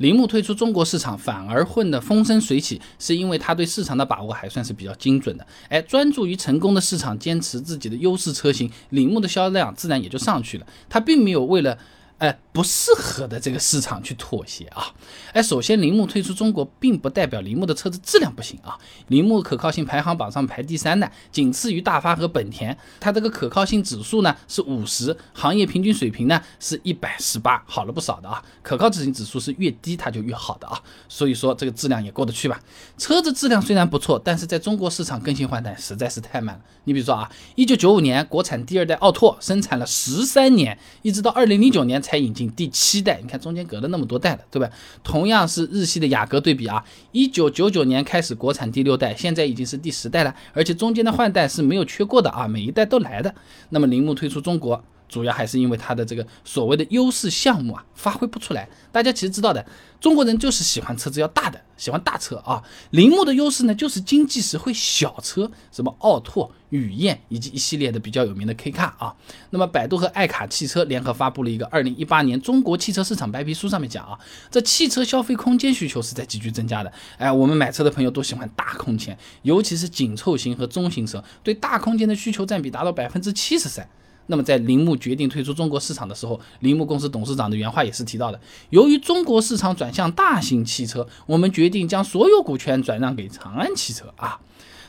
铃木退出中国市场反而混得风生水起，是因为他对市场的把握还算是比较精准的。哎，专注于成功的市场，坚持自己的优势车型，铃木的销量自然也就上去了。他并没有为了。哎，不适合的这个市场去妥协啊！哎，首先，铃木退出中国，并不代表铃木的车子质量不行啊。铃木可靠性排行榜上排第三的，仅次于大发和本田。它这个可靠性指数呢是五十，行业平均水平呢是一百十八，好了不少的啊。可靠性指数是越低它就越好的啊，所以说这个质量也过得去吧。车子质量虽然不错，但是在中国市场更新换代实在是太慢了。你比如说啊，一九九五年国产第二代奥拓生产了十三年，一直到二零零九年才。才引进第七代，你看中间隔了那么多代了，对吧？同样是日系的雅阁对比啊，一九九九年开始国产第六代，现在已经是第十代了，而且中间的换代是没有缺过的啊，每一代都来的。那么铃木推出中国。主要还是因为它的这个所谓的优势项目啊，发挥不出来。大家其实知道的，中国人就是喜欢车子要大的，喜欢大车啊。铃木的优势呢，就是经济实惠小车，什么奥拓、雨燕以及一系列的比较有名的 K car 啊。那么百度和爱卡汽车联合发布了一个二零一八年中国汽车市场白皮书，上面讲啊，这汽车消费空间需求是在急剧增加的。哎，我们买车的朋友都喜欢大空间，尤其是紧凑型和中型车，对大空间的需求占比达到百分之七十三。那么在铃木决定退出中国市场的时候，铃木公司董事长的原话也是提到的：由于中国市场转向大型汽车，我们决定将所有股权转让给长安汽车啊。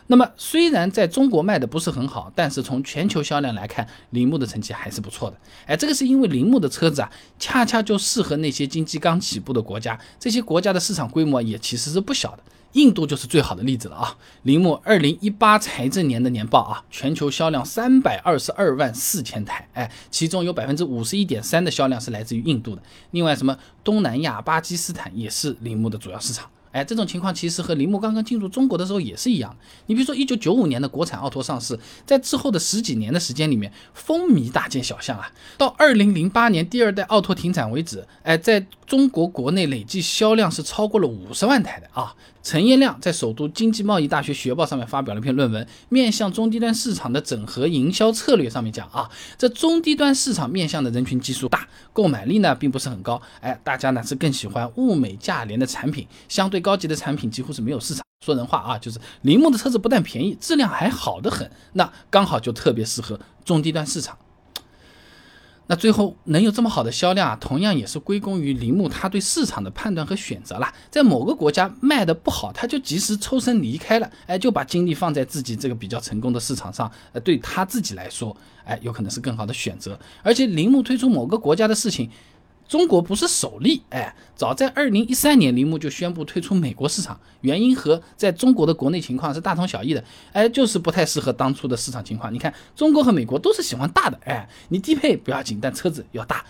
那么虽然在中国卖的不是很好，但是从全球销量来看，铃木的成绩还是不错的。哎，这个是因为铃木的车子啊，恰恰就适合那些经济刚起步的国家，这些国家的市场规模也其实是不小的。印度就是最好的例子了啊！铃木二零一八财政年的年报啊，全球销量三百二十二万四千台，哎，其中有百分之五十一点三的销量是来自于印度的。另外，什么东南亚、巴基斯坦也是铃木的主要市场。哎，这种情况其实和铃木刚刚进入中国的时候也是一样。你比如说，一九九五年的国产奥拓上市，在之后的十几年的时间里面，风靡大街小巷啊。到二零零八年第二代奥拓停产为止，哎，在中国国内累计销量是超过了五十万台的啊。陈彦亮在首都经济贸易大学学报上面发表了一篇论文，面向中低端市场的整合营销策略上面讲啊，这中低端市场面向的人群基数大，购买力呢并不是很高，哎，大家呢是更喜欢物美价廉的产品，相对高级的产品几乎是没有市场。说人话啊，就是铃木的车子不但便宜，质量还好得很，那刚好就特别适合中低端市场。那最后能有这么好的销量啊，同样也是归功于铃木他对市场的判断和选择啦。在某个国家卖的不好，他就及时抽身离开了，哎，就把精力放在自己这个比较成功的市场上，呃，对他自己来说，哎，有可能是更好的选择。而且铃木推出某个国家的事情。中国不是首例，哎，早在二零一三年，铃木就宣布退出美国市场，原因和在中国的国内情况是大同小异的，哎，就是不太适合当初的市场情况。你看，中国和美国都是喜欢大的，哎，你低配不要紧，但车子要大，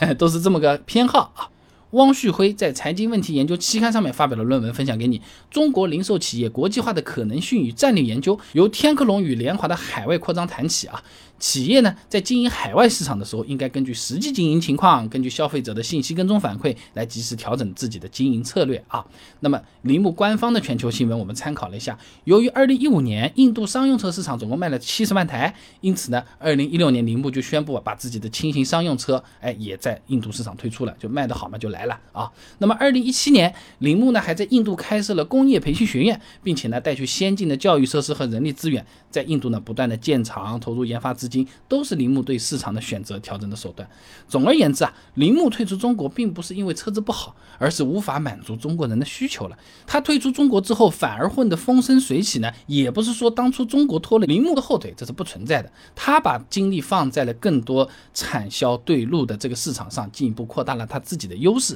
哎，都是这么个偏好啊。汪旭辉在《财经问题研究》期刊上面发表了论文，分享给你：中国零售企业国际化的可能性与战略研究，由天客隆与联华的海外扩张谈起啊。企业呢，在经营海外市场的时候，应该根据实际经营情况，根据消费者的信息跟踪反馈，来及时调整自己的经营策略啊。那么，铃木官方的全球新闻我们参考了一下，由于二零一五年印度商用车市场总共卖了七十万台，因此呢，二零一六年铃木就宣布把自己的轻型商用车，哎，也在印度市场推出了，就卖得好嘛，就来来了啊。那么，二零一七年，铃木呢还在印度开设了工业培训学院，并且呢带去先进的教育设施和人力资源，在印度呢不断的建厂，投入研发资。金都是铃木对市场的选择调整的手段。总而言之啊，铃木退出中国并不是因为车子不好，而是无法满足中国人的需求了。他退出中国之后反而混得风生水起呢，也不是说当初中国拖了铃木的后腿，这是不存在的。他把精力放在了更多产销对路的这个市场上，进一步扩大了他自己的优势。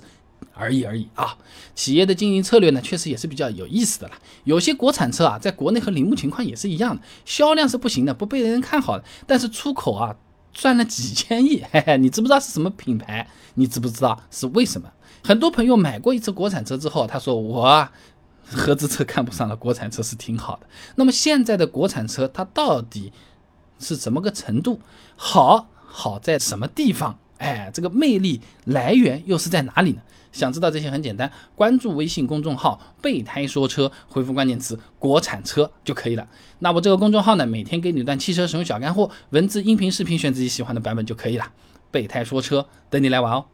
而已而已啊！企业的经营策略呢，确实也是比较有意思的了。有些国产车啊，在国内和铃木情况也是一样的，销量是不行的，不被人看好的。但是出口啊，赚了几千亿，嘿嘿，你知不知道是什么品牌？你知不知道是为什么？很多朋友买过一次国产车之后，他说我合资车看不上了，国产车是挺好的。那么现在的国产车它到底是怎么个程度？好，好在什么地方？哎，这个魅力来源又是在哪里呢？想知道这些很简单，关注微信公众号“备胎说车”，回复关键词“国产车”就可以了。那我这个公众号呢，每天给你一段汽车使用小干货，文字、音频、视频，选自己喜欢的版本就可以了。备胎说车，等你来玩哦。